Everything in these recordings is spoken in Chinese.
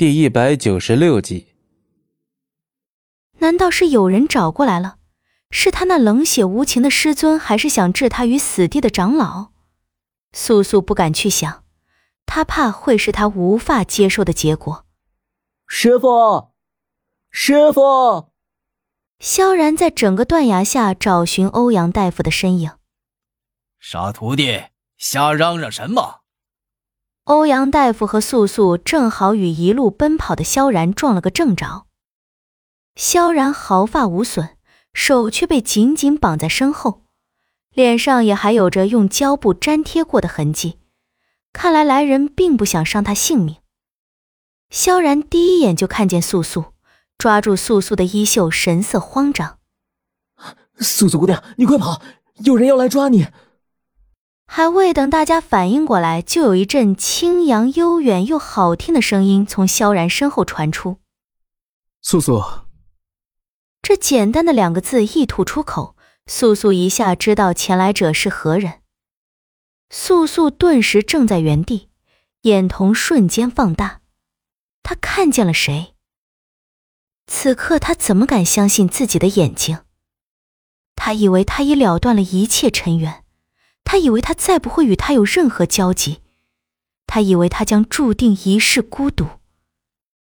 第一百九十六集。难道是有人找过来了？是他那冷血无情的师尊，还是想置他于死地的长老？素素不敢去想，他怕会是他无法接受的结果。师傅，师傅！萧然在整个断崖下找寻欧阳大夫的身影。傻徒弟，瞎嚷嚷什么？欧阳大夫和素素正好与一路奔跑的萧然撞了个正着。萧然毫发无损，手却被紧紧绑在身后，脸上也还有着用胶布粘贴过的痕迹，看来来人并不想伤他性命。萧然第一眼就看见素素，抓住素素的衣袖，神色慌张：“素素姑娘，你快跑，有人要来抓你！”还未等大家反应过来，就有一阵清扬、悠远又好听的声音从萧然身后传出：“素素。”这简单的两个字一吐出口，素素一下知道前来者是何人。素素顿时怔在原地，眼瞳瞬间放大，她看见了谁？此刻她怎么敢相信自己的眼睛？她以为他已了断了一切尘缘。他以为他再不会与他有任何交集，他以为他将注定一世孤独，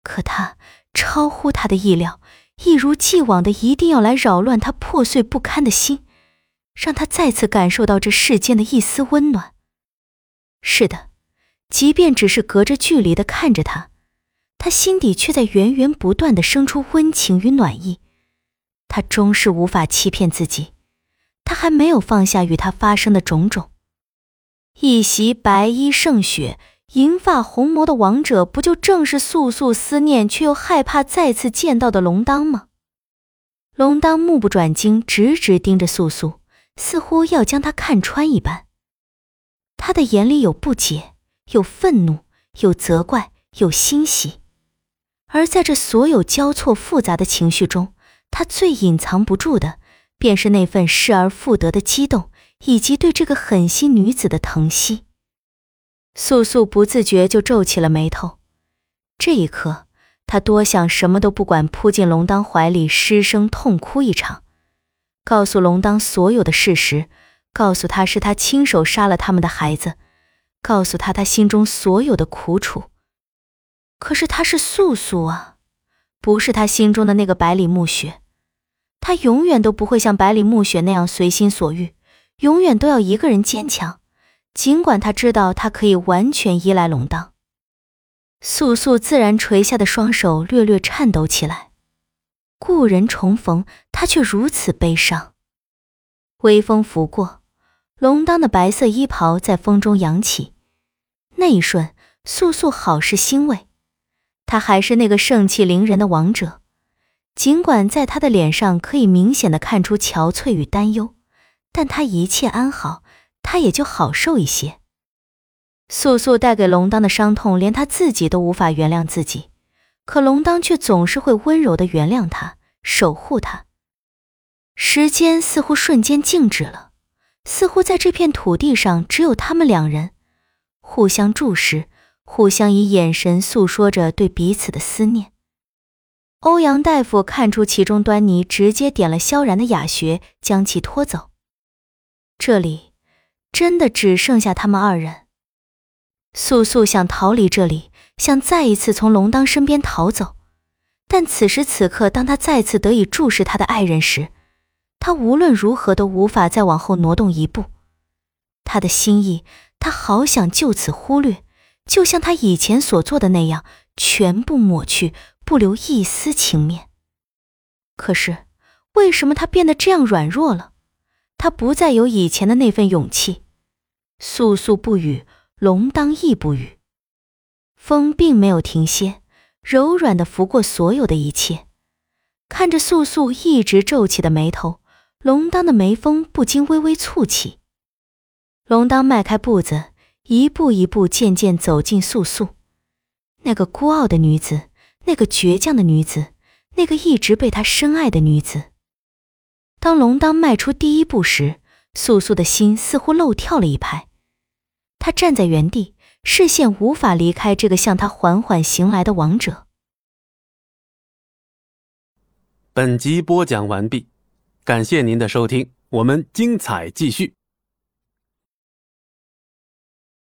可他超乎他的意料，一如既往的一定要来扰乱他破碎不堪的心，让他再次感受到这世间的一丝温暖。是的，即便只是隔着距离的看着他，他心底却在源源不断的生出温情与暖意。他终是无法欺骗自己。他还没有放下与他发生的种种。一袭白衣胜雪、银发红眸的王者，不就正是素素思念却又害怕再次见到的龙当吗？龙当目不转睛，直直盯着素素，似乎要将她看穿一般。他的眼里有不解，有愤怒，有责怪，有欣喜。而在这所有交错复杂的情绪中，他最隐藏不住的。便是那份失而复得的激动，以及对这个狠心女子的疼惜。素素不自觉就皱起了眉头。这一刻，她多想什么都不管，扑进龙当怀里，失声痛哭一场，告诉龙当所有的事实，告诉他是他亲手杀了他们的孩子，告诉他他心中所有的苦楚。可是她是素素啊，不是他心中的那个百里暮雪。他永远都不会像百里暮雪那样随心所欲，永远都要一个人坚强。尽管他知道他可以完全依赖龙当，素素自然垂下的双手略略颤抖起来。故人重逢，他却如此悲伤。微风拂过，龙当的白色衣袍在风中扬起。那一瞬，素素好是欣慰，他还是那个盛气凌人的王者。尽管在他的脸上可以明显的看出憔悴与担忧，但他一切安好，他也就好受一些。素素带给龙当的伤痛，连他自己都无法原谅自己，可龙当却总是会温柔的原谅他，守护他。时间似乎瞬间静止了，似乎在这片土地上只有他们两人，互相注视，互相以眼神诉说着对彼此的思念。欧阳大夫看出其中端倪，直接点了萧然的哑穴，将其拖走。这里真的只剩下他们二人。素素想逃离这里，想再一次从龙当身边逃走，但此时此刻，当他再次得以注视他的爱人时，他无论如何都无法再往后挪动一步。他的心意，他好想就此忽略，就像他以前所做的那样，全部抹去。不留一丝情面。可是，为什么他变得这样软弱了？他不再有以前的那份勇气。素素不语，龙当亦不语。风并没有停歇，柔软的拂过所有的一切。看着素素一直皱起的眉头，龙当的眉峰不禁微微蹙起。龙当迈开步子，一步一步渐渐走近素素，那个孤傲的女子。那个倔强的女子，那个一直被他深爱的女子。当龙当迈出第一步时，素素的心似乎漏跳了一拍。她站在原地，视线无法离开这个向她缓缓行来的王者。本集播讲完毕，感谢您的收听，我们精彩继续。